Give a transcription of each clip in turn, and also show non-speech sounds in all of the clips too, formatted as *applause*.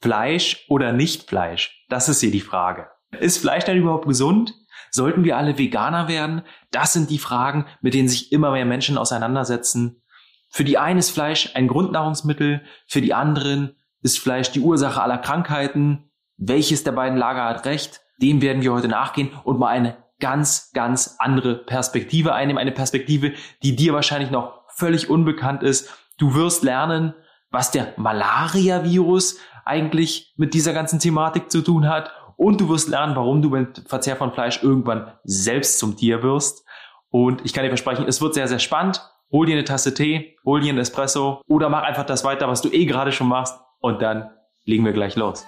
Fleisch oder nicht Fleisch? Das ist hier die Frage. Ist Fleisch denn überhaupt gesund? Sollten wir alle Veganer werden? Das sind die Fragen, mit denen sich immer mehr Menschen auseinandersetzen. Für die einen ist Fleisch ein Grundnahrungsmittel, für die anderen ist Fleisch die Ursache aller Krankheiten. Welches der beiden Lager hat recht? Dem werden wir heute nachgehen und mal eine ganz, ganz andere Perspektive einnehmen. Eine Perspektive, die dir wahrscheinlich noch völlig unbekannt ist. Du wirst lernen, was der Malaria-Virus eigentlich mit dieser ganzen Thematik zu tun hat. Und du wirst lernen, warum du beim Verzehr von Fleisch irgendwann selbst zum Tier wirst. Und ich kann dir versprechen, es wird sehr, sehr spannend. Hol dir eine Tasse Tee, hol dir einen Espresso oder mach einfach das weiter, was du eh gerade schon machst. Und dann legen wir gleich los.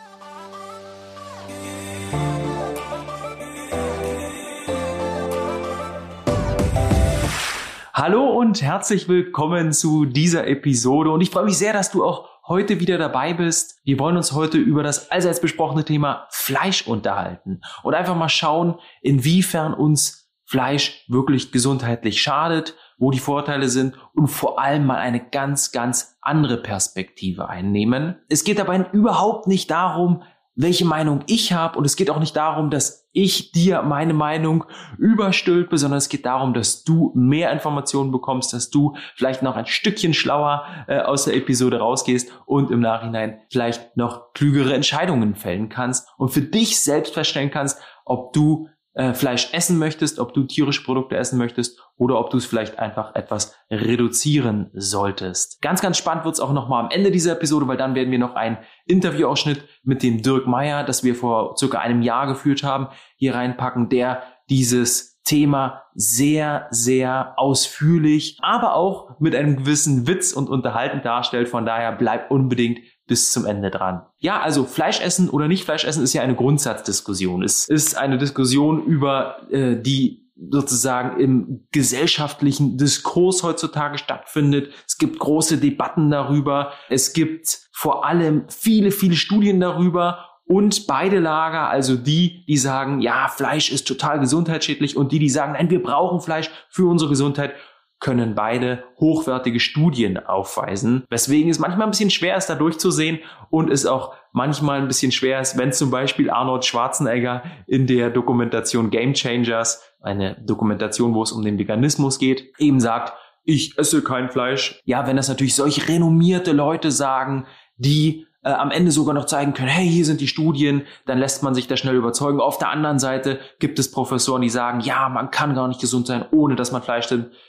Hallo und herzlich willkommen zu dieser Episode und ich freue mich sehr, dass du auch heute wieder dabei bist. Wir wollen uns heute über das allseits besprochene Thema Fleisch unterhalten und einfach mal schauen, inwiefern uns Fleisch wirklich gesundheitlich schadet, wo die Vorteile sind und vor allem mal eine ganz, ganz andere Perspektive einnehmen. Es geht dabei überhaupt nicht darum, welche Meinung ich habe und es geht auch nicht darum, dass ich dir meine Meinung überstülpe, sondern es geht darum, dass du mehr Informationen bekommst, dass du vielleicht noch ein Stückchen schlauer äh, aus der Episode rausgehst und im Nachhinein vielleicht noch klügere Entscheidungen fällen kannst und für dich selbst feststellen kannst, ob du äh, Fleisch essen möchtest, ob du tierische Produkte essen möchtest oder ob du es vielleicht einfach etwas reduzieren solltest. Ganz, ganz spannend wird es auch nochmal am Ende dieser Episode, weil dann werden wir noch einen Interviewausschnitt mit dem Dirk Meyer, das wir vor circa einem Jahr geführt haben, hier reinpacken, der dieses Thema sehr, sehr ausführlich, aber auch mit einem gewissen Witz und Unterhalten darstellt. Von daher bleib unbedingt bis zum Ende dran. Ja, also Fleisch essen oder nicht Fleisch essen ist ja eine Grundsatzdiskussion. Es ist eine Diskussion über äh, die sozusagen im gesellschaftlichen Diskurs heutzutage stattfindet. Es gibt große Debatten darüber. Es gibt vor allem viele, viele Studien darüber. Und beide Lager, also die, die sagen, ja, Fleisch ist total gesundheitsschädlich und die, die sagen, nein, wir brauchen Fleisch für unsere Gesundheit, können beide hochwertige Studien aufweisen, weswegen es manchmal ein bisschen schwer ist, da durchzusehen und es auch manchmal ein bisschen schwer ist, wenn zum Beispiel Arnold Schwarzenegger in der Dokumentation Game Changers, eine Dokumentation, wo es um den Veganismus geht, eben sagt, ich esse kein Fleisch. Ja, wenn das natürlich solche renommierte Leute sagen, die äh, am Ende sogar noch zeigen können, hey, hier sind die Studien, dann lässt man sich da schnell überzeugen. Auf der anderen Seite gibt es Professoren, die sagen, ja, man kann gar nicht gesund sein, ohne dass man Fleisch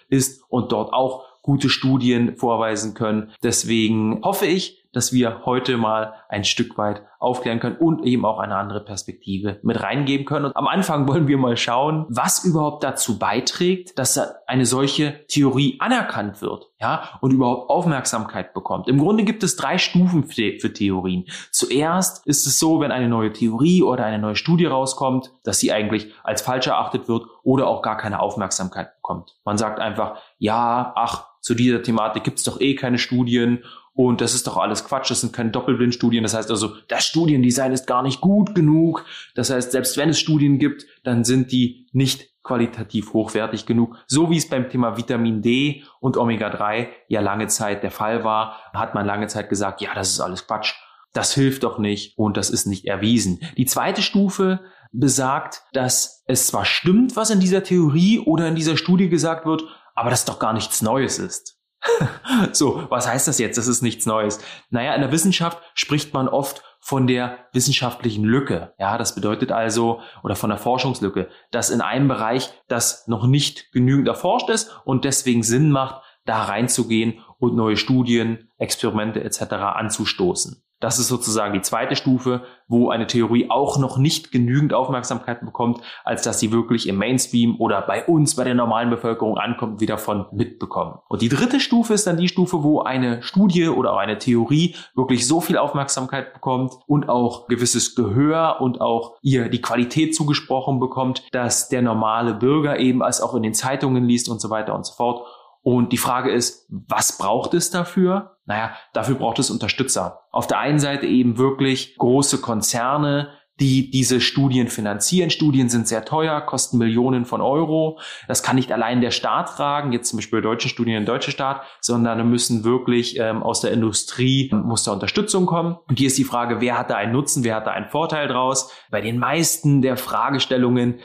isst und dort auch gute Studien vorweisen können. Deswegen hoffe ich, dass wir heute mal ein Stück weit aufklären können und eben auch eine andere Perspektive mit reingeben können. Und am Anfang wollen wir mal schauen, was überhaupt dazu beiträgt, dass eine solche Theorie anerkannt wird, ja, und überhaupt Aufmerksamkeit bekommt. Im Grunde gibt es drei Stufen für Theorien. Zuerst ist es so, wenn eine neue Theorie oder eine neue Studie rauskommt, dass sie eigentlich als falsch erachtet wird oder auch gar keine Aufmerksamkeit bekommt. Man sagt einfach, ja, ach, zu dieser Thematik gibt es doch eh keine Studien und das ist doch alles Quatsch, das sind keine Doppelblindstudien. Das heißt also, das Studiendesign ist gar nicht gut genug. Das heißt, selbst wenn es Studien gibt, dann sind die nicht qualitativ hochwertig genug. So wie es beim Thema Vitamin D und Omega-3 ja lange Zeit der Fall war, hat man lange Zeit gesagt, ja, das ist alles Quatsch. Das hilft doch nicht und das ist nicht erwiesen. Die zweite Stufe besagt, dass es zwar stimmt, was in dieser Theorie oder in dieser Studie gesagt wird, aber das doch gar nichts Neues ist. *laughs* so, was heißt das jetzt? Das ist nichts Neues. Naja, in der Wissenschaft spricht man oft von der wissenschaftlichen Lücke. Ja, das bedeutet also, oder von der Forschungslücke, dass in einem Bereich das noch nicht genügend erforscht ist und deswegen Sinn macht, da reinzugehen und neue Studien, Experimente etc. anzustoßen. Das ist sozusagen die zweite Stufe, wo eine Theorie auch noch nicht genügend Aufmerksamkeit bekommt, als dass sie wirklich im Mainstream oder bei uns, bei der normalen Bevölkerung ankommt, wieder von mitbekommen. Und die dritte Stufe ist dann die Stufe, wo eine Studie oder auch eine Theorie wirklich so viel Aufmerksamkeit bekommt und auch gewisses Gehör und auch ihr die Qualität zugesprochen bekommt, dass der normale Bürger eben als auch in den Zeitungen liest und so weiter und so fort und die Frage ist, was braucht es dafür? Naja, dafür braucht es Unterstützer. Auf der einen Seite eben wirklich große Konzerne, die diese Studien finanzieren. Studien sind sehr teuer, kosten Millionen von Euro. Das kann nicht allein der Staat tragen, jetzt zum Beispiel bei deutschen Studien der deutsche Staat, sondern da müssen wirklich ähm, aus der Industrie, muss da Unterstützung kommen. Und hier ist die Frage, wer hat da einen Nutzen, wer hat da einen Vorteil draus? Bei den meisten der Fragestellungen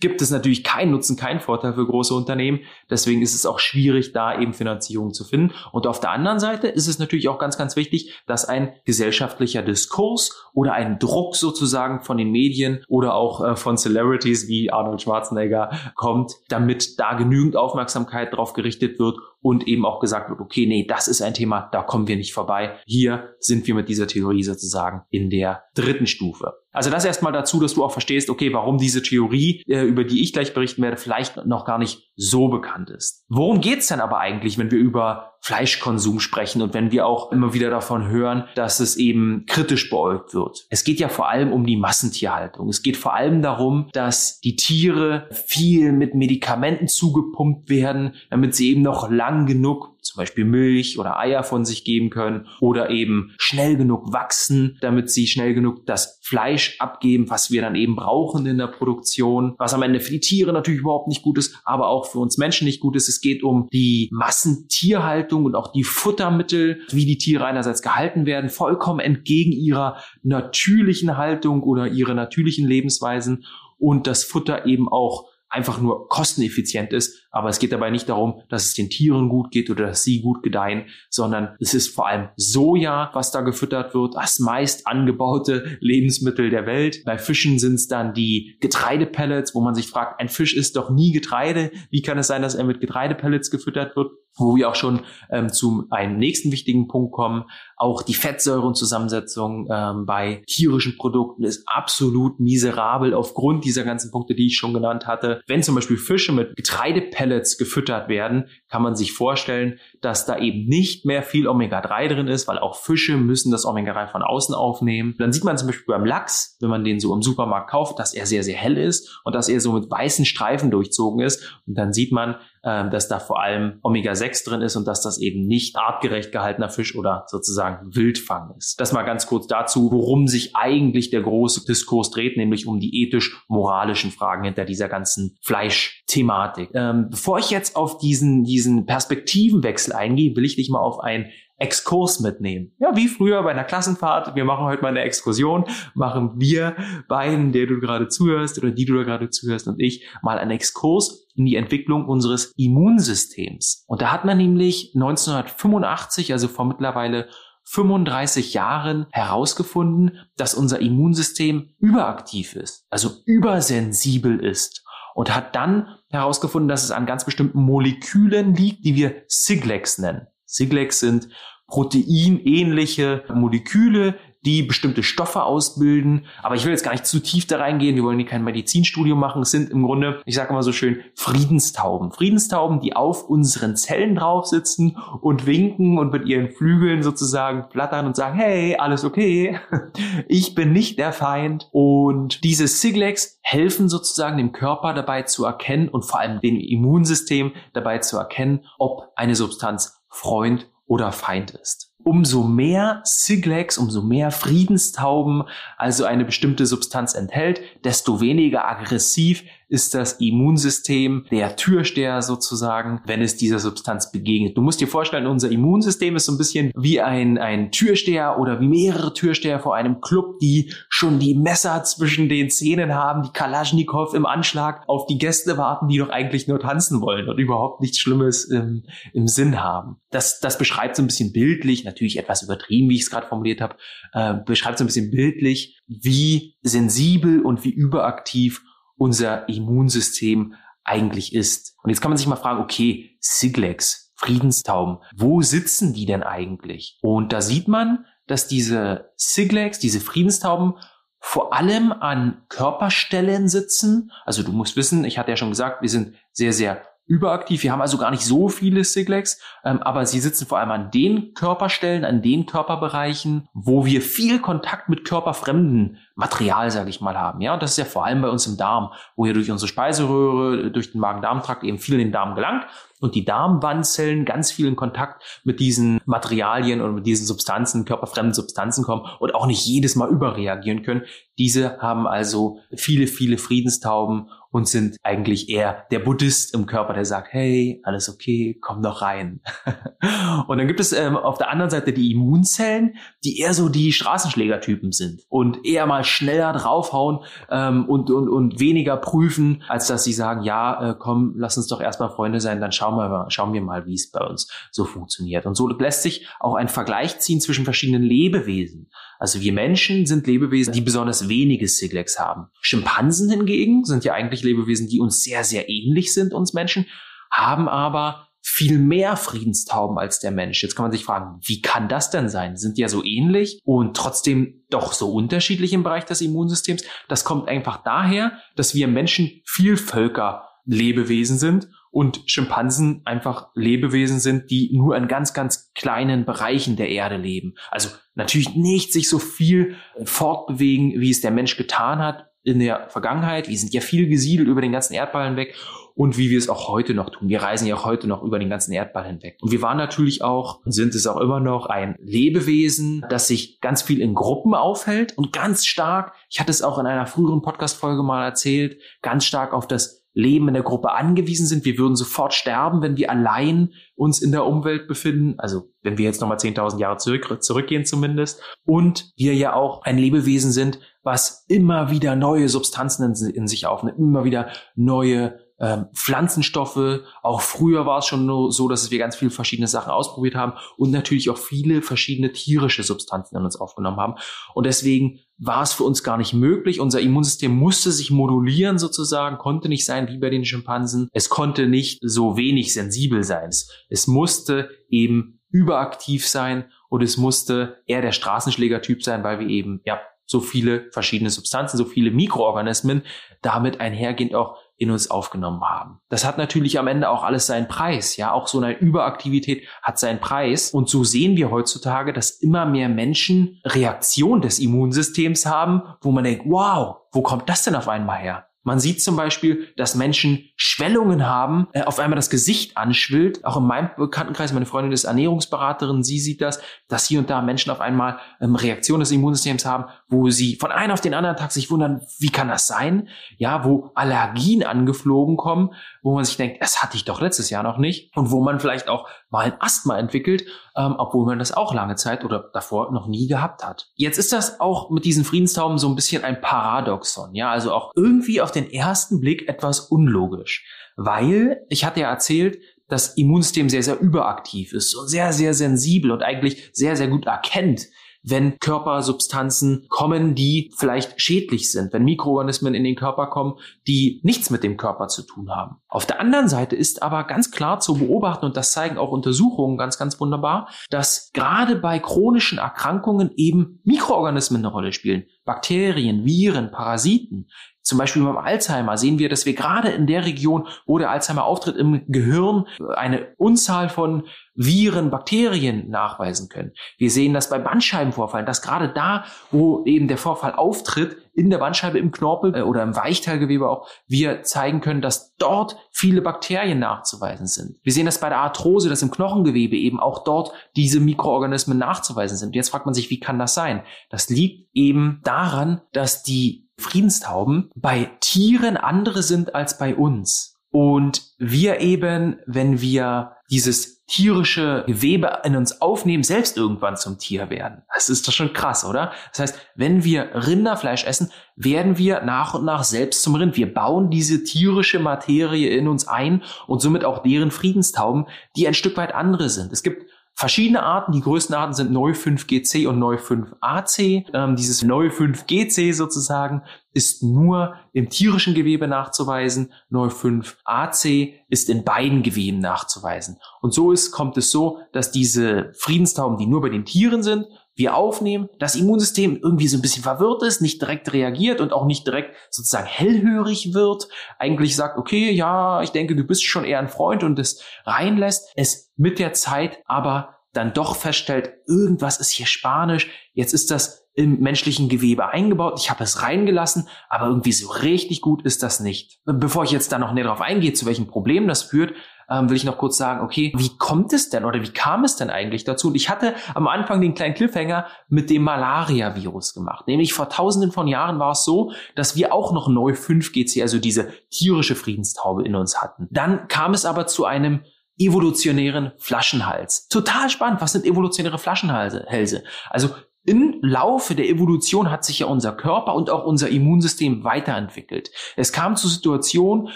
gibt es natürlich keinen Nutzen, keinen Vorteil für große Unternehmen. Deswegen ist es auch schwierig, da eben Finanzierung zu finden. Und auf der anderen Seite ist es natürlich auch ganz, ganz wichtig, dass ein gesellschaftlicher Diskurs oder ein Druck sozusagen von den Medien oder auch äh, von Celebrities wie Arnold Schwarzenegger kommt, damit da genügend Aufmerksamkeit drauf gerichtet wird und eben auch gesagt wird, okay, nee, das ist ein Thema, da kommen wir nicht vorbei. Hier sind wir mit dieser Theorie sozusagen in der dritten Stufe. Also das erstmal dazu, dass du auch verstehst, okay, warum diese Theorie, äh, über die ich gleich berichten werde, vielleicht noch gar nicht so bekannt ist. Worum geht's denn aber eigentlich, wenn wir über Fleischkonsum sprechen und wenn wir auch immer wieder davon hören, dass es eben kritisch beäugt wird? Es geht ja vor allem um die Massentierhaltung. Es geht vor allem darum, dass die Tiere viel mit Medikamenten zugepumpt werden, damit sie eben noch lang genug zum Beispiel Milch oder Eier von sich geben können oder eben schnell genug wachsen, damit sie schnell genug das Fleisch abgeben, was wir dann eben brauchen in der Produktion, was am Ende für die Tiere natürlich überhaupt nicht gut ist, aber auch für uns Menschen nicht gut ist. Es geht um die Massentierhaltung und auch die Futtermittel, wie die Tiere einerseits gehalten werden, vollkommen entgegen ihrer natürlichen Haltung oder ihrer natürlichen Lebensweisen und das Futter eben auch einfach nur kosteneffizient ist. Aber es geht dabei nicht darum, dass es den Tieren gut geht oder dass sie gut gedeihen, sondern es ist vor allem Soja, was da gefüttert wird, das meist angebaute Lebensmittel der Welt. Bei Fischen sind es dann die Getreidepellets, wo man sich fragt, ein Fisch ist doch nie Getreide. Wie kann es sein, dass er mit Getreidepellets gefüttert wird? wo wir auch schon ähm, zu einem nächsten wichtigen Punkt kommen. Auch die Fettsäurenzusammensetzung ähm, bei tierischen Produkten ist absolut miserabel aufgrund dieser ganzen Punkte, die ich schon genannt hatte. Wenn zum Beispiel Fische mit Getreidepellets gefüttert werden, kann man sich vorstellen, dass da eben nicht mehr viel Omega-3 drin ist, weil auch Fische müssen das Omega-3 von außen aufnehmen. Dann sieht man zum Beispiel beim Lachs, wenn man den so im Supermarkt kauft, dass er sehr, sehr hell ist und dass er so mit weißen Streifen durchzogen ist. Und dann sieht man, äh, dass da vor allem Omega-6 drin ist und dass das eben nicht artgerecht gehaltener Fisch oder sozusagen Wildfang ist. Das mal ganz kurz dazu, worum sich eigentlich der große Diskurs dreht, nämlich um die ethisch-moralischen Fragen hinter dieser ganzen Fleischthematik. Ähm, bevor ich jetzt auf diesen, diesen Perspektivenwechsel eingehe, will ich dich mal auf ein Exkurs mitnehmen. Ja, wie früher bei einer Klassenfahrt. Wir machen heute mal eine Exkursion. Machen wir beiden, der du gerade zuhörst oder die du da gerade zuhörst und ich, mal einen Exkurs in die Entwicklung unseres Immunsystems. Und da hat man nämlich 1985, also vor mittlerweile 35 Jahren herausgefunden, dass unser Immunsystem überaktiv ist, also übersensibel ist und hat dann herausgefunden, dass es an ganz bestimmten Molekülen liegt, die wir Siglex nennen. Siglex sind proteinähnliche Moleküle, die bestimmte Stoffe ausbilden. Aber ich will jetzt gar nicht zu tief da reingehen. Wir wollen hier kein Medizinstudium machen. Es sind im Grunde, ich sage immer so schön, Friedenstauben. Friedenstauben, die auf unseren Zellen drauf sitzen und winken und mit ihren Flügeln sozusagen flattern und sagen, hey, alles okay. *laughs* Ich bin nicht der Feind. Und diese Siglex helfen sozusagen dem Körper dabei zu erkennen und vor allem dem Immunsystem dabei zu erkennen, ob eine Substanz Freund oder Feind ist. Umso mehr Siglex, umso mehr Friedenstauben also eine bestimmte Substanz enthält, desto weniger aggressiv ist das Immunsystem der Türsteher sozusagen, wenn es dieser Substanz begegnet. Du musst dir vorstellen, unser Immunsystem ist so ein bisschen wie ein, ein Türsteher oder wie mehrere Türsteher vor einem Club, die schon die Messer zwischen den Zähnen haben, die Kalaschnikow im Anschlag auf die Gäste warten, die doch eigentlich nur tanzen wollen und überhaupt nichts Schlimmes im, im Sinn haben. Das, das beschreibt so ein bisschen bildlich, natürlich etwas übertrieben, wie ich es gerade formuliert habe, äh, beschreibt so ein bisschen bildlich, wie sensibel und wie überaktiv unser Immunsystem eigentlich ist. Und jetzt kann man sich mal fragen, okay, Siglex, Friedenstauben, wo sitzen die denn eigentlich? Und da sieht man, dass diese Siglex, diese Friedenstauben vor allem an Körperstellen sitzen. Also du musst wissen, ich hatte ja schon gesagt, wir sind sehr, sehr überaktiv. Wir haben also gar nicht so viele Siglex, ähm, aber sie sitzen vor allem an den Körperstellen, an den Körperbereichen, wo wir viel Kontakt mit körperfremden Material, sage ich mal, haben. Ja, und das ist ja vor allem bei uns im Darm, wo hier durch unsere Speiseröhre, durch den Magen-Darm-Trakt eben viel in den Darm gelangt und die Darmwandzellen ganz viel in Kontakt mit diesen Materialien und mit diesen Substanzen, körperfremden Substanzen kommen und auch nicht jedes Mal überreagieren können. Diese haben also viele, viele Friedenstauben und sind eigentlich eher der Buddhist im Körper, der sagt, hey, alles okay, komm doch rein. *laughs* und dann gibt es ähm, auf der anderen Seite die Immunzellen, die eher so die Straßenschlägertypen sind und eher mal schneller draufhauen ähm, und, und, und weniger prüfen, als dass sie sagen, ja, äh, komm, lass uns doch erstmal Freunde sein, dann schauen wir mal, schauen wir mal, wie es bei uns so funktioniert. Und so lässt sich auch ein Vergleich ziehen zwischen verschiedenen Lebewesen. Also wir Menschen sind Lebewesen, die besonders wenige Siglex haben. Schimpansen hingegen sind ja eigentlich Lebewesen, die uns sehr, sehr ähnlich sind, uns Menschen, haben aber viel mehr Friedenstauben als der Mensch. Jetzt kann man sich fragen, wie kann das denn sein? Sind ja so ähnlich und trotzdem doch so unterschiedlich im Bereich des Immunsystems. Das kommt einfach daher, dass wir Menschen Vielvölker Lebewesen sind und Schimpansen einfach Lebewesen sind, die nur in ganz, ganz kleinen Bereichen der Erde leben. Also natürlich nicht sich so viel fortbewegen, wie es der Mensch getan hat in der Vergangenheit. Wir sind ja viel gesiedelt über den ganzen Erdball hinweg und wie wir es auch heute noch tun. Wir reisen ja auch heute noch über den ganzen Erdball hinweg. Und wir waren natürlich auch, sind es auch immer noch, ein Lebewesen, das sich ganz viel in Gruppen aufhält und ganz stark, ich hatte es auch in einer früheren Podcast-Folge mal erzählt, ganz stark auf das Leben in der Gruppe angewiesen sind. Wir würden sofort sterben, wenn wir allein uns in der Umwelt befinden. Also wenn wir jetzt nochmal 10.000 Jahre zurück, zurückgehen zumindest. Und wir ja auch ein Lebewesen sind, was immer wieder neue Substanzen in, in sich aufnimmt, immer wieder neue ähm, Pflanzenstoffe. Auch früher war es schon so, dass wir ganz viele verschiedene Sachen ausprobiert haben und natürlich auch viele verschiedene tierische Substanzen in uns aufgenommen haben. Und deswegen war es für uns gar nicht möglich. Unser Immunsystem musste sich modulieren sozusagen, konnte nicht sein wie bei den Schimpansen. Es konnte nicht so wenig sensibel sein. Es musste eben überaktiv sein und es musste eher der Straßenschlägertyp sein, weil wir eben ja so viele verschiedene Substanzen, so viele Mikroorganismen damit einhergehend auch in uns aufgenommen haben. Das hat natürlich am Ende auch alles seinen Preis. Ja, auch so eine Überaktivität hat seinen Preis. Und so sehen wir heutzutage, dass immer mehr Menschen Reaktion des Immunsystems haben, wo man denkt, wow, wo kommt das denn auf einmal her? Man sieht zum Beispiel, dass Menschen Schwellungen haben, äh, auf einmal das Gesicht anschwillt. Auch in meinem Bekanntenkreis, meine Freundin ist Ernährungsberaterin, sie sieht das, dass hier und da Menschen auf einmal ähm, Reaktionen des Immunsystems haben, wo sie von einem auf den anderen Tag sich wundern, wie kann das sein? Ja, wo Allergien angeflogen kommen, wo man sich denkt, das hatte ich doch letztes Jahr noch nicht. Und wo man vielleicht auch mal ein Asthma entwickelt, ähm, obwohl man das auch lange Zeit oder davor noch nie gehabt hat. Jetzt ist das auch mit diesen Friedenstauben so ein bisschen ein Paradoxon, ja, also auch irgendwie auf den ersten Blick etwas unlogisch, weil ich hatte ja erzählt, das Immunsystem sehr, sehr überaktiv ist und sehr, sehr sensibel und eigentlich sehr, sehr gut erkennt, wenn Körpersubstanzen kommen, die vielleicht schädlich sind, wenn Mikroorganismen in den Körper kommen, die nichts mit dem Körper zu tun haben. Auf der anderen Seite ist aber ganz klar zu beobachten, und das zeigen auch Untersuchungen ganz, ganz wunderbar, dass gerade bei chronischen Erkrankungen eben Mikroorganismen eine Rolle spielen. Bakterien, Viren, Parasiten, zum Beispiel beim Alzheimer sehen wir, dass wir gerade in der Region, wo der Alzheimer auftritt, im Gehirn eine Unzahl von Viren, Bakterien nachweisen können. Wir sehen das bei Bandscheibenvorfallen, dass gerade da, wo eben der Vorfall auftritt, in der Bandscheibe, im Knorpel äh, oder im Weichteilgewebe auch, wir zeigen können, dass dort viele Bakterien nachzuweisen sind. Wir sehen das bei der Arthrose, dass im Knochengewebe eben auch dort diese Mikroorganismen nachzuweisen sind. Jetzt fragt man sich, wie kann das sein? Das liegt eben daran, dass die Friedenstauben bei Tieren andere sind als bei uns. Und wir eben, wenn wir dieses tierische Gewebe in uns aufnehmen, selbst irgendwann zum Tier werden. Das ist doch schon krass, oder? Das heißt, wenn wir Rinderfleisch essen, werden wir nach und nach selbst zum Rind. Wir bauen diese tierische Materie in uns ein und somit auch deren Friedenstauben, die ein Stück weit andere sind. Es gibt verschiedene Arten. Die größten Arten sind Neu 5GC und Neu 5AC. Ähm, dieses Neu 5GC sozusagen ist nur im tierischen Gewebe nachzuweisen. Neu 5AC ist in beiden Geweben nachzuweisen. Und so ist, kommt es so, dass diese Friedenstauben, die nur bei den Tieren sind, wir aufnehmen, das Immunsystem irgendwie so ein bisschen verwirrt ist, nicht direkt reagiert und auch nicht direkt sozusagen hellhörig wird, eigentlich sagt, okay, ja, ich denke, du bist schon eher ein Freund und es reinlässt, es mit der Zeit aber dann doch feststellt, irgendwas ist hier spanisch, jetzt ist das im menschlichen Gewebe eingebaut, ich habe es reingelassen, aber irgendwie so richtig gut ist das nicht. Bevor ich jetzt da noch näher drauf eingehe, zu welchen Problemen das führt, ähm, will ich noch kurz sagen, okay, wie kommt es denn oder wie kam es denn eigentlich dazu? Und ich hatte am Anfang den kleinen Cliffhanger mit dem Malaria-Virus gemacht. Nämlich vor tausenden von Jahren war es so, dass wir auch noch Neu 5GC, also diese tierische Friedenstaube in uns hatten. Dann kam es aber zu einem evolutionären Flaschenhals. Total spannend. Was sind evolutionäre Flaschenhälse? Also im Laufe der Evolution hat sich ja unser Körper und auch unser Immunsystem weiterentwickelt. Es kam zu Situationen,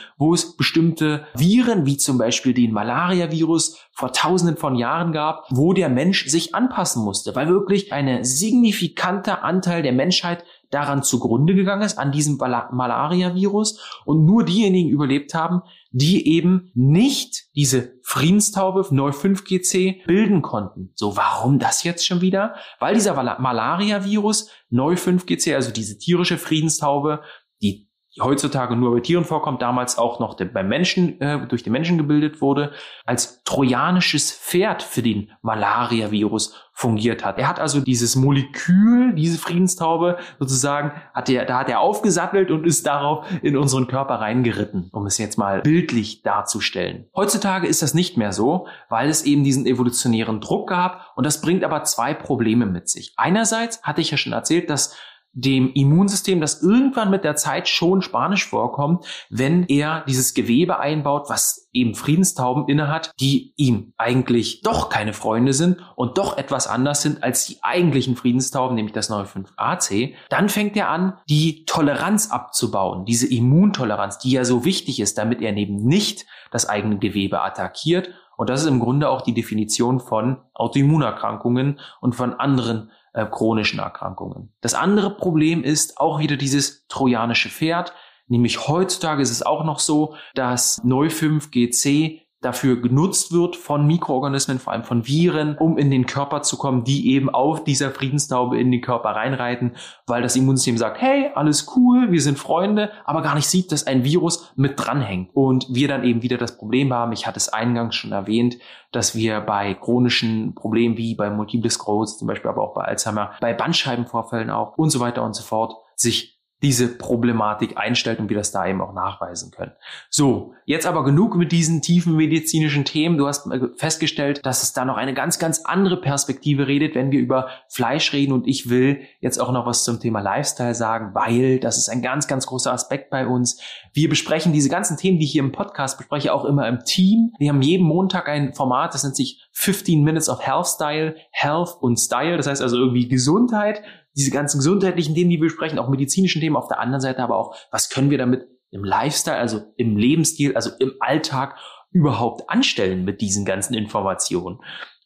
wo es bestimmte Viren, wie zum Beispiel den Malaria-Virus, vor tausenden von Jahren gab, wo der Mensch sich anpassen musste, weil wirklich ein signifikanter Anteil der Menschheit daran zugrunde gegangen ist, an diesem Malaria-Virus und nur diejenigen überlebt haben, die eben nicht diese Friedenstaube neu 5GC bilden konnten. So, warum das jetzt schon wieder? Weil dieser Malaria-Virus neu 5GC, also diese tierische Friedenstaube, die heutzutage nur bei Tieren vorkommt, damals auch noch beim Menschen, äh, durch den Menschen gebildet wurde, als trojanisches Pferd für den Malaria-Virus fungiert hat. Er hat also dieses Molekül, diese Friedenstaube sozusagen, hat er, da hat er aufgesattelt und ist darauf in unseren Körper reingeritten, um es jetzt mal bildlich darzustellen. Heutzutage ist das nicht mehr so, weil es eben diesen evolutionären Druck gab und das bringt aber zwei Probleme mit sich. Einerseits hatte ich ja schon erzählt, dass dem Immunsystem, das irgendwann mit der Zeit schon Spanisch vorkommt, wenn er dieses Gewebe einbaut, was eben Friedenstauben innehat, die ihm eigentlich doch keine Freunde sind und doch etwas anders sind als die eigentlichen Friedenstauben, nämlich das 95AC, dann fängt er an, die Toleranz abzubauen, diese Immuntoleranz, die ja so wichtig ist, damit er eben nicht das eigene Gewebe attackiert. Und das ist im Grunde auch die Definition von Autoimmunerkrankungen und von anderen äh, chronischen Erkrankungen. Das andere Problem ist auch wieder dieses trojanische Pferd. Nämlich heutzutage ist es auch noch so, dass Neu5GC dafür genutzt wird von Mikroorganismen, vor allem von Viren, um in den Körper zu kommen, die eben auf dieser Friedenstaube in den Körper reinreiten, weil das Immunsystem sagt, hey, alles cool, wir sind Freunde, aber gar nicht sieht, dass ein Virus mit dranhängt. Und wir dann eben wieder das Problem haben, ich hatte es eingangs schon erwähnt, dass wir bei chronischen Problemen wie bei Multiple Sklerose zum Beispiel, aber auch bei Alzheimer, bei Bandscheibenvorfällen auch und so weiter und so fort, sich diese Problematik einstellt und wir das da eben auch nachweisen können. So, jetzt aber genug mit diesen tiefen medizinischen Themen. Du hast festgestellt, dass es da noch eine ganz, ganz andere Perspektive redet, wenn wir über Fleisch reden und ich will jetzt auch noch was zum Thema Lifestyle sagen, weil das ist ein ganz, ganz großer Aspekt bei uns. Wir besprechen diese ganzen Themen, die ich hier im Podcast bespreche, auch immer im Team. Wir haben jeden Montag ein Format, das nennt sich 15 Minutes of Health Style, Health und Style. Das heißt also irgendwie Gesundheit, diese ganzen gesundheitlichen Themen, die wir besprechen, auch medizinischen Themen, auf der anderen Seite aber auch, was können wir damit im Lifestyle, also im Lebensstil, also im Alltag überhaupt anstellen mit diesen ganzen Informationen.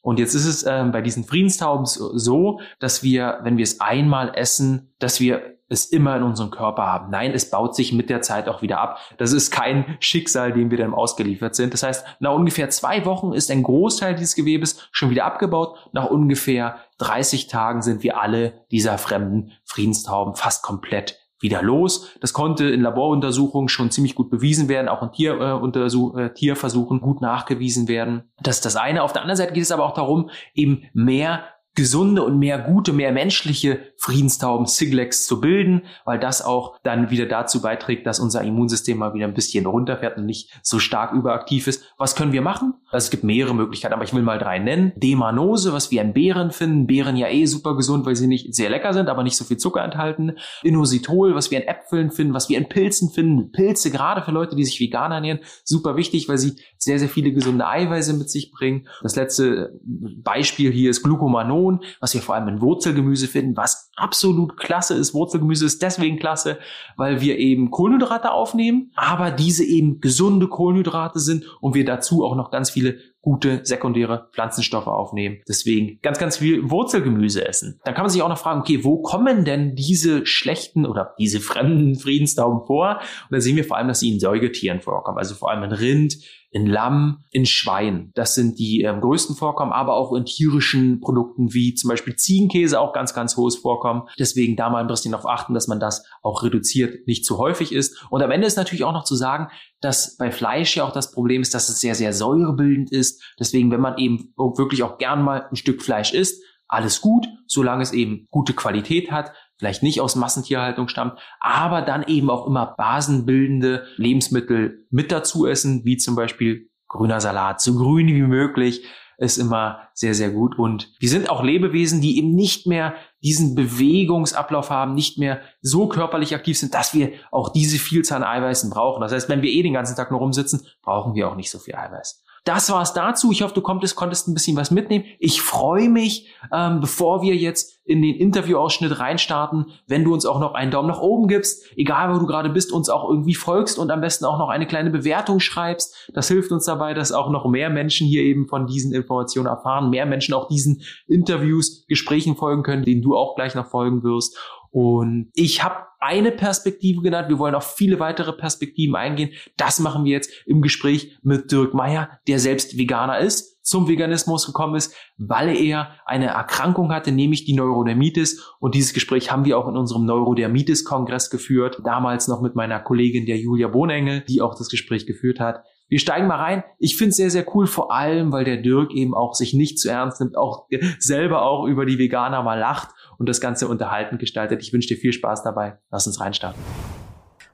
Und jetzt ist es ähm, bei diesen Friedenstauben so, dass wir, wenn wir es einmal essen, dass wir es immer in unserem Körper haben. Nein, es baut sich mit der Zeit auch wieder ab. Das ist kein Schicksal, dem wir dann ausgeliefert sind. Das heißt, nach ungefähr zwei Wochen ist ein Großteil dieses Gewebes schon wieder abgebaut. Nach ungefähr 30 Tagen sind wir alle dieser fremden Friedenstauben fast komplett wieder los. Das konnte in Laboruntersuchungen schon ziemlich gut bewiesen werden, auch in Tier, äh, äh, Tierversuchen gut nachgewiesen werden. Das ist das eine. Auf der anderen Seite geht es aber auch darum, eben mehr gesunde und mehr gute, mehr menschliche Friedenstauben Siglex zu bilden, weil das auch dann wieder dazu beiträgt, dass unser Immunsystem mal wieder ein bisschen runterfährt und nicht so stark überaktiv ist. Was können wir machen? Also es gibt mehrere Möglichkeiten, aber ich will mal drei nennen. Demanose, was wir in Beeren finden. Beeren ja eh super gesund, weil sie nicht sehr lecker sind, aber nicht so viel Zucker enthalten. Inositol, was wir in Äpfeln finden, was wir in Pilzen finden. Pilze, gerade für Leute, die sich vegan ernähren, super wichtig, weil sie sehr, sehr viele gesunde Eiweiße mit sich bringen. Das letzte Beispiel hier ist Glucomanon, was wir vor allem in Wurzelgemüse finden, was absolut klasse ist. Wurzelgemüse ist deswegen klasse, weil wir eben Kohlenhydrate aufnehmen, aber diese eben gesunde Kohlenhydrate sind und wir dazu auch noch ganz viele gute sekundäre Pflanzenstoffe aufnehmen. Deswegen ganz, ganz viel Wurzelgemüse essen. Dann kann man sich auch noch fragen, okay, wo kommen denn diese schlechten oder diese fremden *laughs* Friedenstauben vor? Und da sehen wir vor allem, dass sie in Säugetieren vorkommen. Also vor allem in Rind, in Lamm, in Schwein. Das sind die ähm, größten Vorkommen, aber auch in tierischen Produkten wie zum Beispiel Ziegenkäse auch ganz, ganz hohes Vorkommen. Deswegen da mal ein bisschen darauf achten, dass man das auch reduziert, nicht zu häufig ist. Und am Ende ist natürlich auch noch zu sagen, dass bei Fleisch ja auch das Problem ist, dass es sehr, sehr säurebildend ist. Deswegen, wenn man eben wirklich auch gern mal ein Stück Fleisch isst, alles gut, solange es eben gute Qualität hat, vielleicht nicht aus Massentierhaltung stammt, aber dann eben auch immer basenbildende Lebensmittel mit dazu essen, wie zum Beispiel grüner Salat, so grün wie möglich, ist immer sehr, sehr gut. Und wir sind auch Lebewesen, die eben nicht mehr diesen Bewegungsablauf haben, nicht mehr so körperlich aktiv sind, dass wir auch diese Vielzahl an Eiweißen brauchen. Das heißt, wenn wir eh den ganzen Tag nur rumsitzen, brauchen wir auch nicht so viel Eiweiß. Das war's dazu. Ich hoffe, du konntest, konntest ein bisschen was mitnehmen. Ich freue mich, ähm, bevor wir jetzt in den Interviewausschnitt reinstarten, wenn du uns auch noch einen Daumen nach oben gibst, egal wo du gerade bist, uns auch irgendwie folgst und am besten auch noch eine kleine Bewertung schreibst. Das hilft uns dabei, dass auch noch mehr Menschen hier eben von diesen Informationen erfahren, mehr Menschen auch diesen Interviews, Gesprächen folgen können, denen du auch gleich noch folgen wirst. Und ich habe eine Perspektive genannt. Wir wollen auf viele weitere Perspektiven eingehen. Das machen wir jetzt im Gespräch mit Dirk Meyer, der selbst Veganer ist, zum Veganismus gekommen ist, weil er eine Erkrankung hatte, nämlich die Neurodermitis. Und dieses Gespräch haben wir auch in unserem Neurodermitis-Kongress geführt. Damals noch mit meiner Kollegin, der Julia Bohnengel, die auch das Gespräch geführt hat. Wir steigen mal rein. Ich finde es sehr, sehr cool, vor allem, weil der Dirk eben auch sich nicht zu ernst nimmt, auch selber auch über die Veganer mal lacht und das Ganze unterhaltend gestaltet. Ich wünsche dir viel Spaß dabei. Lass uns reinstarten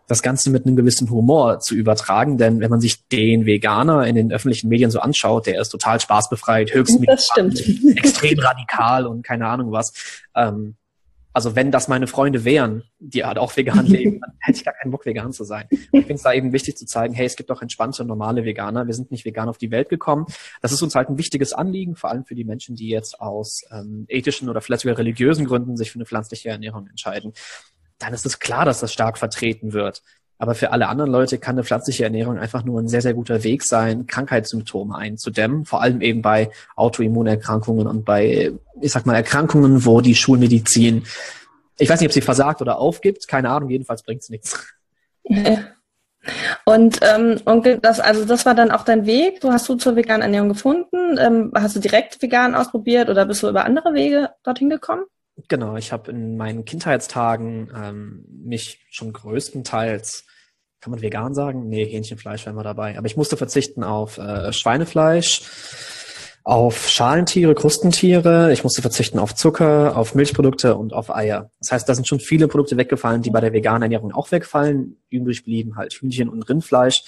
das Ganze mit einem gewissen Humor zu übertragen, denn wenn man sich den Veganer in den öffentlichen Medien so anschaut, der ist total spaßbefreit, höchst extrem radikal und keine Ahnung was. Ähm, also wenn das meine Freunde wären, die halt auch vegan *laughs* leben, dann hätte ich gar keinen Bock, vegan zu sein. ich finde es da eben wichtig zu zeigen, hey, es gibt auch entspannte, normale Veganer. Wir sind nicht vegan auf die Welt gekommen. Das ist uns halt ein wichtiges Anliegen, vor allem für die Menschen, die jetzt aus ähm, ethischen oder vielleicht sogar religiösen Gründen sich für eine pflanzliche Ernährung entscheiden. Dann ist es klar, dass das stark vertreten wird. Aber für alle anderen Leute kann eine pflanzliche Ernährung einfach nur ein sehr, sehr guter Weg sein, Krankheitssymptome einzudämmen, vor allem eben bei Autoimmunerkrankungen und bei, ich sag mal, Erkrankungen, wo die Schulmedizin, ich weiß nicht, ob sie versagt oder aufgibt, keine Ahnung, jedenfalls bringt es nichts. *laughs* Und, ähm, und das, also das war dann auch dein Weg. Du hast du zur veganen Ernährung gefunden. Ähm, hast du direkt vegan ausprobiert oder bist du über andere Wege dorthin gekommen? Genau, ich habe in meinen Kindheitstagen ähm, mich schon größtenteils, kann man vegan sagen? Nee, Hähnchenfleisch wäre mal dabei. Aber ich musste verzichten auf äh, Schweinefleisch, auf Schalentiere, Krustentiere. Ich musste verzichten auf Zucker, auf Milchprodukte und auf Eier. Das heißt, da sind schon viele Produkte weggefallen, die bei der veganen Ernährung auch wegfallen. Übrig blieben halt Hühnchen und Rindfleisch.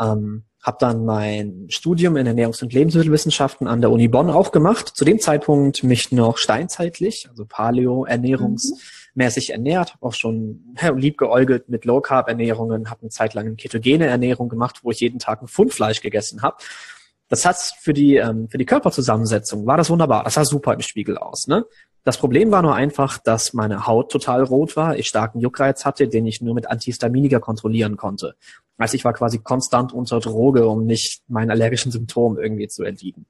Ähm, habe dann mein Studium in Ernährungs- und Lebensmittelwissenschaften an der Uni Bonn auch gemacht. Zu dem Zeitpunkt mich noch steinzeitlich, also Paleo, ernährungsmäßig mhm. Ernährt, habe auch schon ja, lieb geäugelt mit Low Carb Ernährungen, habe eine Zeit lang eine ketogene Ernährung gemacht, wo ich jeden Tag ein Pfund Fleisch gegessen habe. Das hat für die ähm, für die Körperzusammensetzung war das wunderbar. Das sah super im Spiegel aus, ne? Das Problem war nur einfach, dass meine Haut total rot war, ich starken Juckreiz hatte, den ich nur mit Antihistaminika kontrollieren konnte. Also ich war quasi konstant unter Droge, um nicht meinen allergischen Symptomen irgendwie zu erliegen.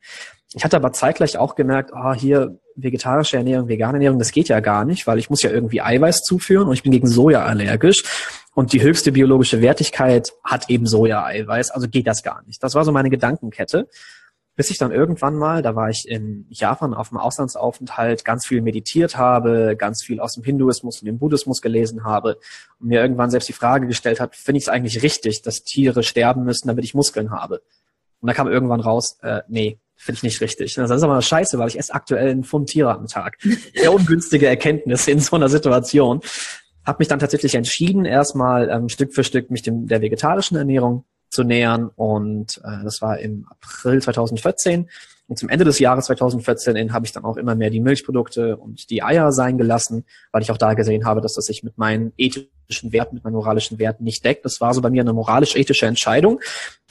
Ich hatte aber zeitgleich auch gemerkt, oh, hier vegetarische Ernährung, vegane Ernährung, das geht ja gar nicht, weil ich muss ja irgendwie Eiweiß zuführen und ich bin gegen Soja allergisch. Und die höchste biologische Wertigkeit hat eben Soja-Eiweiß, also geht das gar nicht. Das war so meine Gedankenkette bis ich dann irgendwann mal, da war ich in Japan auf dem Auslandsaufenthalt, ganz viel meditiert habe, ganz viel aus dem Hinduismus und dem Buddhismus gelesen habe und mir irgendwann selbst die Frage gestellt hat, finde ich es eigentlich richtig, dass Tiere sterben müssen, damit ich Muskeln habe? Und da kam irgendwann raus, äh, nee, finde ich nicht richtig. Das ist aber scheiße, weil ich esse aktuell einen Pfund Tiere am Tag. Sehr ungünstige Erkenntnis in so einer Situation. Hab mich dann tatsächlich entschieden, erstmal ähm, Stück für Stück mich dem, der vegetarischen Ernährung zu nähern. Und äh, das war im April 2014. Und zum Ende des Jahres 2014 habe ich dann auch immer mehr die Milchprodukte und die Eier sein gelassen, weil ich auch da gesehen habe, dass das sich mit meinen ethischen Werten, mit meinen moralischen Werten nicht deckt. Das war so bei mir eine moralisch-ethische Entscheidung.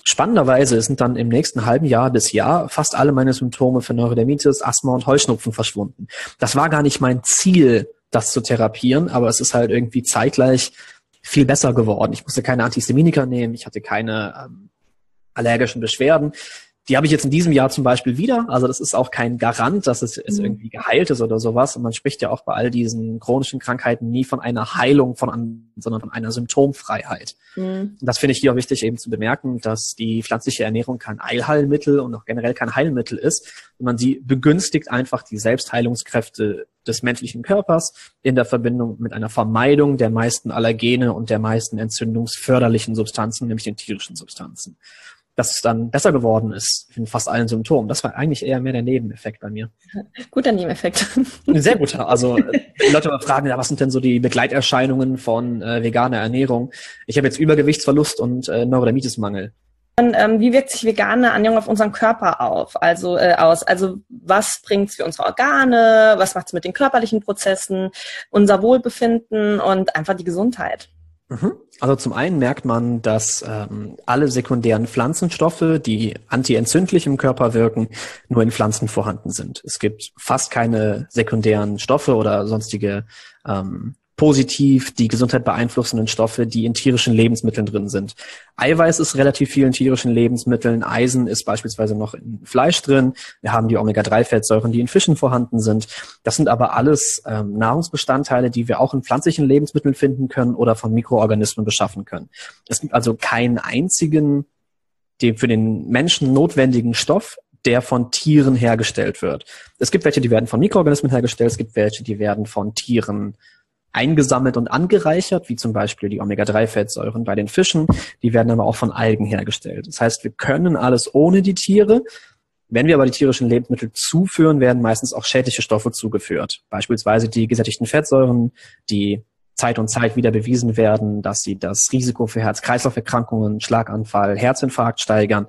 Spannenderweise sind dann im nächsten halben Jahr bis Jahr fast alle meine Symptome für Neurodermitis, Asthma und Heuschnupfen verschwunden. Das war gar nicht mein Ziel, das zu therapieren, aber es ist halt irgendwie zeitgleich viel besser geworden. Ich musste keine Antihistaminika nehmen, ich hatte keine ähm, allergischen Beschwerden. Die habe ich jetzt in diesem Jahr zum Beispiel wieder. Also das ist auch kein Garant, dass es, es mhm. irgendwie geheilt ist oder sowas. Und man spricht ja auch bei all diesen chronischen Krankheiten nie von einer Heilung, von an, sondern von einer Symptomfreiheit. Mhm. Und das finde ich hier auch wichtig eben zu bemerken, dass die pflanzliche Ernährung kein Eilheilmittel und auch generell kein Heilmittel ist, sondern sie begünstigt einfach die Selbstheilungskräfte des menschlichen Körpers in der Verbindung mit einer Vermeidung der meisten Allergene und der meisten entzündungsförderlichen Substanzen, nämlich den tierischen Substanzen dass es dann besser geworden ist in fast allen Symptomen. Das war eigentlich eher mehr der Nebeneffekt bei mir. *laughs* Guter Nebeneffekt. Sehr guter. Also die Leute mal fragen, ja, was sind denn so die Begleiterscheinungen von äh, veganer Ernährung? Ich habe jetzt Übergewichtsverlust und äh, Neurodermitismangel. Ähm, wie wirkt sich vegane Ernährung auf unseren Körper auf? Also äh, aus? Also was bringt's für unsere Organe? Was macht's mit den körperlichen Prozessen? Unser Wohlbefinden und einfach die Gesundheit? Mhm. Also zum einen merkt man, dass ähm, alle sekundären Pflanzenstoffe, die antientzündlich im Körper wirken, nur in Pflanzen vorhanden sind. Es gibt fast keine sekundären Stoffe oder sonstige ähm, positiv die Gesundheit beeinflussenden Stoffe, die in tierischen Lebensmitteln drin sind. Eiweiß ist relativ viel in tierischen Lebensmitteln, Eisen ist beispielsweise noch in Fleisch drin, wir haben die Omega-3-Fettsäuren, die in Fischen vorhanden sind. Das sind aber alles ähm, Nahrungsbestandteile, die wir auch in pflanzlichen Lebensmitteln finden können oder von Mikroorganismen beschaffen können. Es gibt also keinen einzigen den für den Menschen notwendigen Stoff, der von Tieren hergestellt wird. Es gibt welche, die werden von Mikroorganismen hergestellt, es gibt welche, die werden von Tieren eingesammelt und angereichert, wie zum Beispiel die Omega-3-Fettsäuren bei den Fischen. Die werden aber auch von Algen hergestellt. Das heißt, wir können alles ohne die Tiere. Wenn wir aber die tierischen Lebensmittel zuführen, werden meistens auch schädliche Stoffe zugeführt. Beispielsweise die gesättigten Fettsäuren, die Zeit und Zeit wieder bewiesen werden, dass sie das Risiko für Herz-Kreislauf-Erkrankungen, Schlaganfall, Herzinfarkt steigern.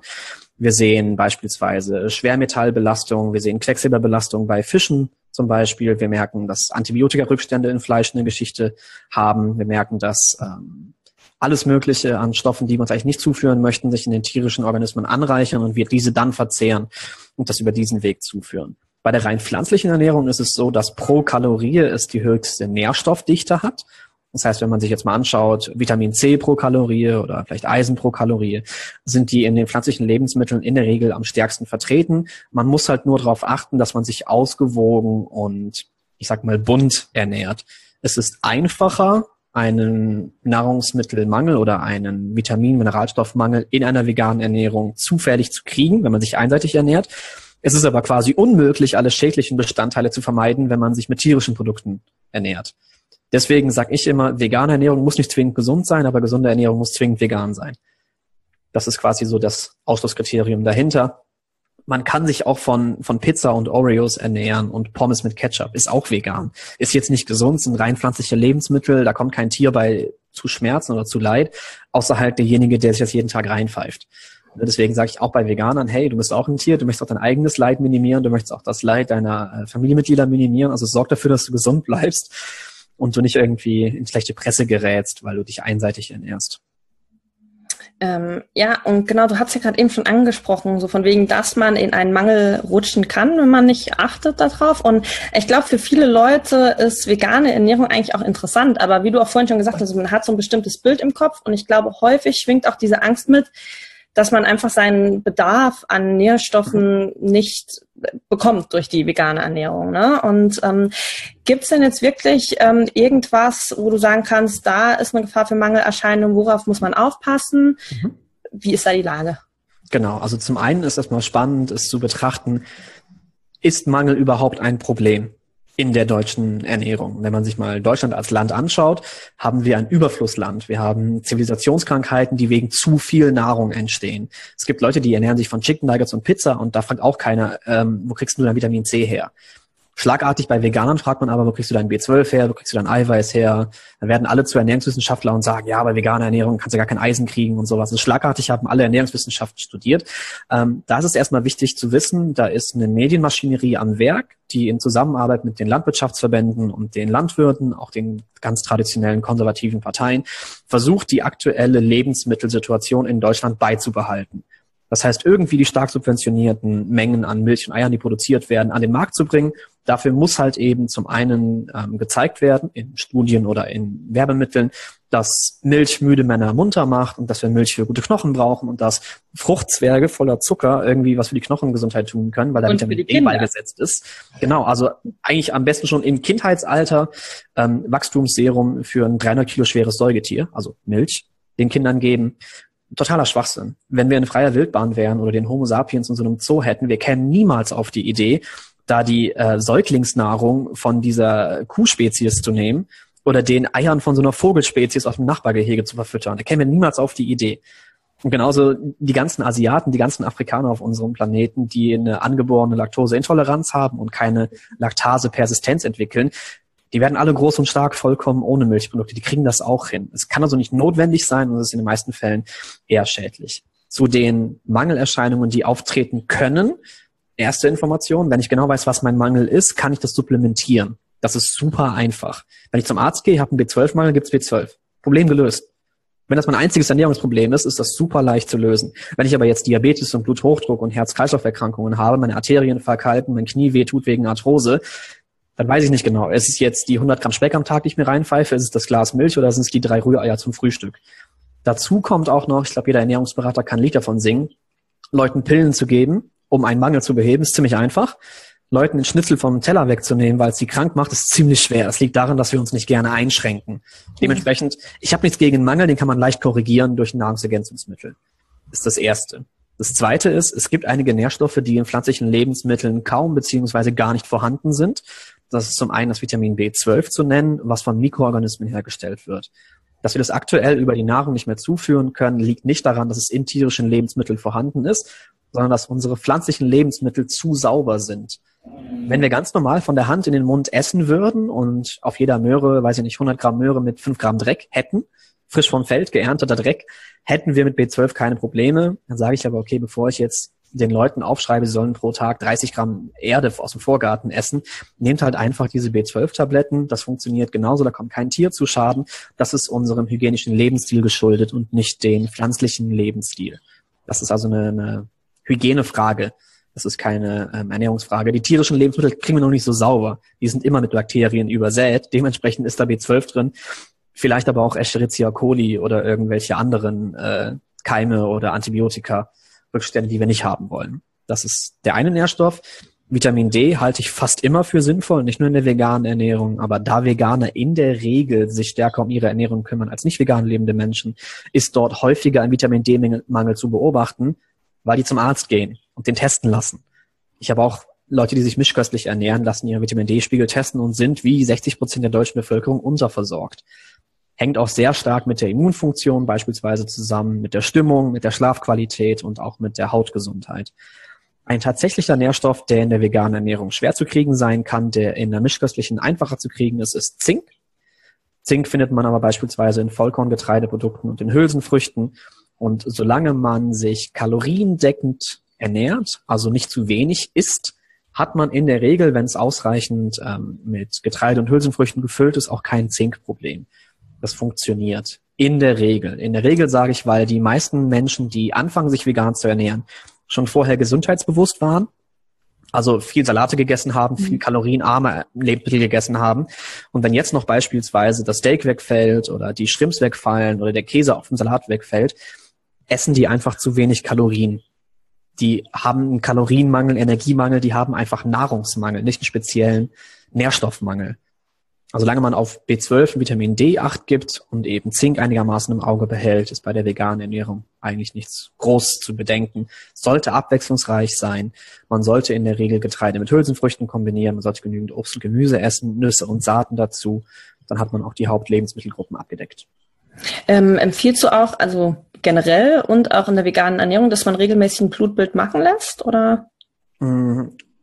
Wir sehen beispielsweise Schwermetallbelastung, wir sehen Quecksilberbelastung bei Fischen, zum Beispiel. Wir merken, dass Antibiotika-Rückstände in Fleisch eine Geschichte haben. Wir merken, dass ähm, alles Mögliche an Stoffen, die wir uns eigentlich nicht zuführen möchten, sich in den tierischen Organismen anreichern und wir diese dann verzehren und das über diesen Weg zuführen. Bei der rein pflanzlichen Ernährung ist es so, dass pro Kalorie es die höchste Nährstoffdichte hat das heißt, wenn man sich jetzt mal anschaut, Vitamin C pro Kalorie oder vielleicht Eisen pro Kalorie, sind die in den pflanzlichen Lebensmitteln in der Regel am stärksten vertreten. Man muss halt nur darauf achten, dass man sich ausgewogen und ich sag mal bunt ernährt. Es ist einfacher, einen Nahrungsmittelmangel oder einen Vitamin-Mineralstoffmangel in einer veganen Ernährung zufällig zu kriegen, wenn man sich einseitig ernährt. Es ist aber quasi unmöglich, alle schädlichen Bestandteile zu vermeiden, wenn man sich mit tierischen Produkten ernährt. Deswegen sage ich immer, vegane Ernährung muss nicht zwingend gesund sein, aber gesunde Ernährung muss zwingend vegan sein. Das ist quasi so das Ausschlusskriterium dahinter. Man kann sich auch von, von Pizza und Oreos ernähren und Pommes mit Ketchup ist auch vegan. Ist jetzt nicht gesund, sind rein pflanzliche Lebensmittel, da kommt kein Tier bei zu Schmerzen oder zu Leid, außer halt derjenige, der sich das jeden Tag reinpfeift. Deswegen sage ich auch bei Veganern, hey, du bist auch ein Tier, du möchtest auch dein eigenes Leid minimieren, du möchtest auch das Leid deiner äh, Familienmitglieder minimieren, also sorg dafür, dass du gesund bleibst und du nicht irgendwie in schlechte Presse gerätst, weil du dich einseitig ernährst. Ähm, ja, und genau, du hast ja gerade eben schon angesprochen, so von wegen, dass man in einen Mangel rutschen kann, wenn man nicht achtet darauf. Und ich glaube, für viele Leute ist vegane Ernährung eigentlich auch interessant. Aber wie du auch vorhin schon gesagt hast, man hat so ein bestimmtes Bild im Kopf. Und ich glaube, häufig schwingt auch diese Angst mit, dass man einfach seinen Bedarf an Nährstoffen nicht bekommt durch die vegane Ernährung. Ne? Und ähm, gibt es denn jetzt wirklich ähm, irgendwas, wo du sagen kannst, da ist eine Gefahr für Mangelerscheinungen, worauf muss man aufpassen? Mhm. Wie ist da die Lage? Genau, also zum einen ist erstmal spannend, es zu betrachten, ist Mangel überhaupt ein Problem? In der deutschen Ernährung. Wenn man sich mal Deutschland als Land anschaut, haben wir ein Überflussland. Wir haben Zivilisationskrankheiten, die wegen zu viel Nahrung entstehen. Es gibt Leute, die ernähren sich von Chicken Nuggets und Pizza und da fragt auch keiner, ähm, wo kriegst du dein Vitamin C her? Schlagartig bei Veganern fragt man aber, wo kriegst du dein B12 her, wo kriegst du dein Eiweiß her? Dann werden alle zu Ernährungswissenschaftler und sagen, ja, bei veganer Ernährung kannst du gar kein Eisen kriegen und sowas. Also schlagartig haben alle Ernährungswissenschaften studiert. Ähm, da ist es erstmal wichtig zu wissen, da ist eine Medienmaschinerie am Werk, die in Zusammenarbeit mit den Landwirtschaftsverbänden und den Landwirten, auch den ganz traditionellen konservativen Parteien, versucht, die aktuelle Lebensmittelsituation in Deutschland beizubehalten. Das heißt, irgendwie die stark subventionierten Mengen an Milch und Eiern, die produziert werden, an den Markt zu bringen. Dafür muss halt eben zum einen ähm, gezeigt werden, in Studien oder in Werbemitteln, dass Milch müde Männer munter macht und dass wir Milch für gute Knochen brauchen und dass Fruchtzwerge voller Zucker irgendwie was für die Knochengesundheit tun können, weil da Vitamin D beigesetzt ist. Genau, also eigentlich am besten schon im Kindheitsalter ähm, Wachstumsserum für ein 300 Kilo schweres Säugetier, also Milch, den Kindern geben totaler Schwachsinn. Wenn wir in freier Wildbahn wären oder den Homo sapiens in so einem Zoo hätten, wir kämen niemals auf die Idee, da die äh, Säuglingsnahrung von dieser Kuhspezies zu nehmen oder den Eiern von so einer Vogelspezies aus dem Nachbargehege zu verfüttern. Da kämen wir niemals auf die Idee. Und genauso die ganzen Asiaten, die ganzen Afrikaner auf unserem Planeten, die eine angeborene Laktoseintoleranz haben und keine Laktasepersistenz entwickeln, die werden alle groß und stark vollkommen ohne Milchprodukte. Die kriegen das auch hin. Es kann also nicht notwendig sein und es ist in den meisten Fällen eher schädlich. Zu den Mangelerscheinungen, die auftreten können, erste Information, wenn ich genau weiß, was mein Mangel ist, kann ich das supplementieren. Das ist super einfach. Wenn ich zum Arzt gehe, habe einen B12-Mangel, gibt's B12. Problem gelöst. Wenn das mein einziges Ernährungsproblem ist, ist das super leicht zu lösen. Wenn ich aber jetzt Diabetes und Bluthochdruck und Herz-Kreislauf-Erkrankungen habe, meine Arterien verkalken, mein Knie wehtut wegen Arthrose, dann weiß ich nicht genau. Ist es jetzt die 100 Gramm Speck am Tag, die ich mir reinpfeife? Ist es das Glas Milch oder sind es die drei Rühreier zum Frühstück? Dazu kommt auch noch, ich glaube, jeder Ernährungsberater kann ein Lied davon singen, Leuten Pillen zu geben, um einen Mangel zu beheben, ist ziemlich einfach. Leuten den Schnitzel vom Teller wegzunehmen, weil es sie krank macht, ist ziemlich schwer. Das liegt daran, dass wir uns nicht gerne einschränken. Dementsprechend, ich habe nichts gegen Mangel, den kann man leicht korrigieren durch Nahrungsergänzungsmittel. Ist das Erste. Das Zweite ist, es gibt einige Nährstoffe, die in pflanzlichen Lebensmitteln kaum beziehungsweise gar nicht vorhanden sind. Das ist zum einen das Vitamin B12 zu nennen, was von Mikroorganismen hergestellt wird. Dass wir das aktuell über die Nahrung nicht mehr zuführen können, liegt nicht daran, dass es in tierischen Lebensmitteln vorhanden ist, sondern dass unsere pflanzlichen Lebensmittel zu sauber sind. Wenn wir ganz normal von der Hand in den Mund essen würden und auf jeder Möhre, weiß ich nicht, 100 Gramm Möhre mit 5 Gramm Dreck hätten, frisch vom Feld geernteter Dreck, hätten wir mit B12 keine Probleme. Dann sage ich aber, okay, bevor ich jetzt den Leuten aufschreibe, sie sollen pro Tag 30 Gramm Erde aus dem Vorgarten essen, nehmt halt einfach diese B12-Tabletten. Das funktioniert genauso, da kommt kein Tier zu Schaden. Das ist unserem hygienischen Lebensstil geschuldet und nicht den pflanzlichen Lebensstil. Das ist also eine, eine Hygienefrage. Das ist keine ähm, Ernährungsfrage. Die tierischen Lebensmittel kriegen wir noch nicht so sauber. Die sind immer mit Bakterien übersät. Dementsprechend ist da B12 drin. Vielleicht aber auch Escherichia coli oder irgendwelche anderen äh, Keime oder Antibiotika Rückstände, die wir nicht haben wollen. Das ist der eine Nährstoff. Vitamin D halte ich fast immer für sinnvoll, nicht nur in der veganen Ernährung, aber da Veganer in der Regel sich stärker um ihre Ernährung kümmern als nicht vegan lebende Menschen, ist dort häufiger ein Vitamin D-Mangel zu beobachten, weil die zum Arzt gehen und den testen lassen. Ich habe auch Leute, die sich mischköstlich ernähren, lassen ihren Vitamin D-Spiegel testen und sind wie 60 Prozent der deutschen Bevölkerung unterversorgt hängt auch sehr stark mit der Immunfunktion beispielsweise zusammen, mit der Stimmung, mit der Schlafqualität und auch mit der Hautgesundheit. Ein tatsächlicher Nährstoff, der in der veganen Ernährung schwer zu kriegen sein kann, der in der mischköstlichen einfacher zu kriegen ist, ist Zink. Zink findet man aber beispielsweise in Vollkorngetreideprodukten und in Hülsenfrüchten. Und solange man sich kaloriendeckend ernährt, also nicht zu wenig isst, hat man in der Regel, wenn es ausreichend ähm, mit Getreide und Hülsenfrüchten gefüllt ist, auch kein Zinkproblem das funktioniert. In der Regel. In der Regel sage ich, weil die meisten Menschen, die anfangen, sich vegan zu ernähren, schon vorher gesundheitsbewusst waren. Also viel Salate gegessen haben, viel mhm. kalorienarme Lebensmittel gegessen haben. Und wenn jetzt noch beispielsweise das Steak wegfällt oder die Shrimps wegfallen oder der Käse auf dem Salat wegfällt, essen die einfach zu wenig Kalorien. Die haben einen Kalorienmangel, Energiemangel, die haben einfach Nahrungsmangel, nicht einen speziellen Nährstoffmangel. Also solange man auf B12 und Vitamin D acht gibt und eben Zink einigermaßen im Auge behält, ist bei der veganen Ernährung eigentlich nichts groß zu bedenken. Sollte abwechslungsreich sein. Man sollte in der Regel Getreide mit Hülsenfrüchten kombinieren. Man sollte genügend Obst und Gemüse essen, Nüsse und Saaten dazu. Dann hat man auch die Hauptlebensmittelgruppen abgedeckt. Ähm, empfiehlst du auch, also generell und auch in der veganen Ernährung, dass man regelmäßig ein Blutbild machen lässt, oder?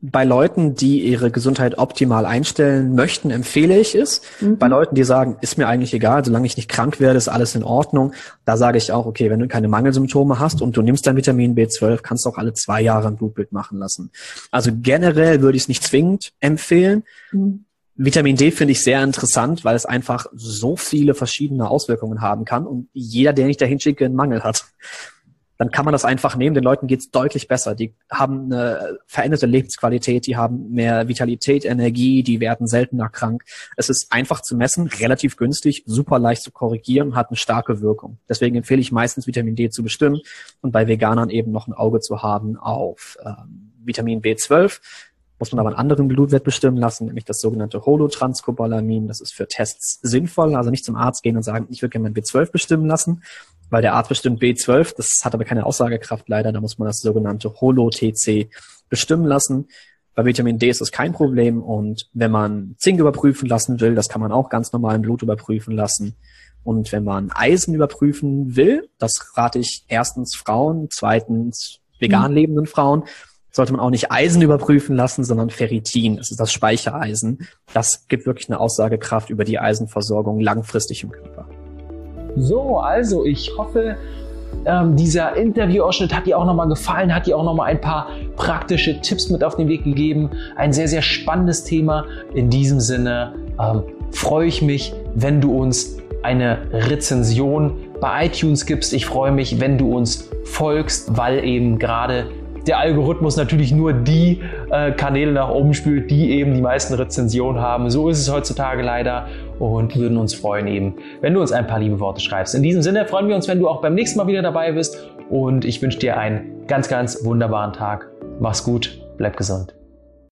Bei Leuten, die ihre Gesundheit optimal einstellen möchten, empfehle ich es. Mhm. Bei Leuten, die sagen, ist mir eigentlich egal, solange ich nicht krank werde, ist alles in Ordnung. Da sage ich auch, okay, wenn du keine Mangelsymptome hast und du nimmst dein Vitamin B12, kannst du auch alle zwei Jahre ein Blutbild machen lassen. Also generell würde ich es nicht zwingend empfehlen. Mhm. Vitamin D finde ich sehr interessant, weil es einfach so viele verschiedene Auswirkungen haben kann und jeder, der nicht dahin schicke, einen Mangel hat. Dann kann man das einfach nehmen. Den Leuten geht's deutlich besser. Die haben eine veränderte Lebensqualität, die haben mehr Vitalität, Energie, die werden seltener krank. Es ist einfach zu messen, relativ günstig, super leicht zu korrigieren, hat eine starke Wirkung. Deswegen empfehle ich meistens Vitamin D zu bestimmen und bei Veganern eben noch ein Auge zu haben auf ähm, Vitamin B12 muss man aber einen anderen Blutwert bestimmen lassen, nämlich das sogenannte Holotranscobalamin. Das ist für Tests sinnvoll, also nicht zum Arzt gehen und sagen, ich würde gerne mein B12 bestimmen lassen, weil der Arzt bestimmt B12, das hat aber keine Aussagekraft leider, da muss man das sogenannte Holo-TC bestimmen lassen. Bei Vitamin D ist das kein Problem und wenn man Zink überprüfen lassen will, das kann man auch ganz normal im Blut überprüfen lassen. Und wenn man Eisen überprüfen will, das rate ich erstens Frauen, zweitens vegan mhm. lebenden Frauen, sollte man auch nicht Eisen überprüfen lassen, sondern Ferritin. Das ist das Speichereisen. Das gibt wirklich eine Aussagekraft über die Eisenversorgung langfristig im Körper. So, also ich hoffe, ähm, dieser Interviewausschnitt hat dir auch nochmal gefallen, hat dir auch nochmal ein paar praktische Tipps mit auf den Weg gegeben. Ein sehr, sehr spannendes Thema. In diesem Sinne ähm, freue ich mich, wenn du uns eine Rezension bei iTunes gibst. Ich freue mich, wenn du uns folgst, weil eben gerade der Algorithmus natürlich nur die äh, Kanäle nach oben spült, die eben die meisten Rezensionen haben. So ist es heutzutage leider und würden uns freuen eben, wenn du uns ein paar liebe Worte schreibst. In diesem Sinne freuen wir uns, wenn du auch beim nächsten Mal wieder dabei bist und ich wünsche dir einen ganz, ganz wunderbaren Tag. Mach's gut, bleib gesund.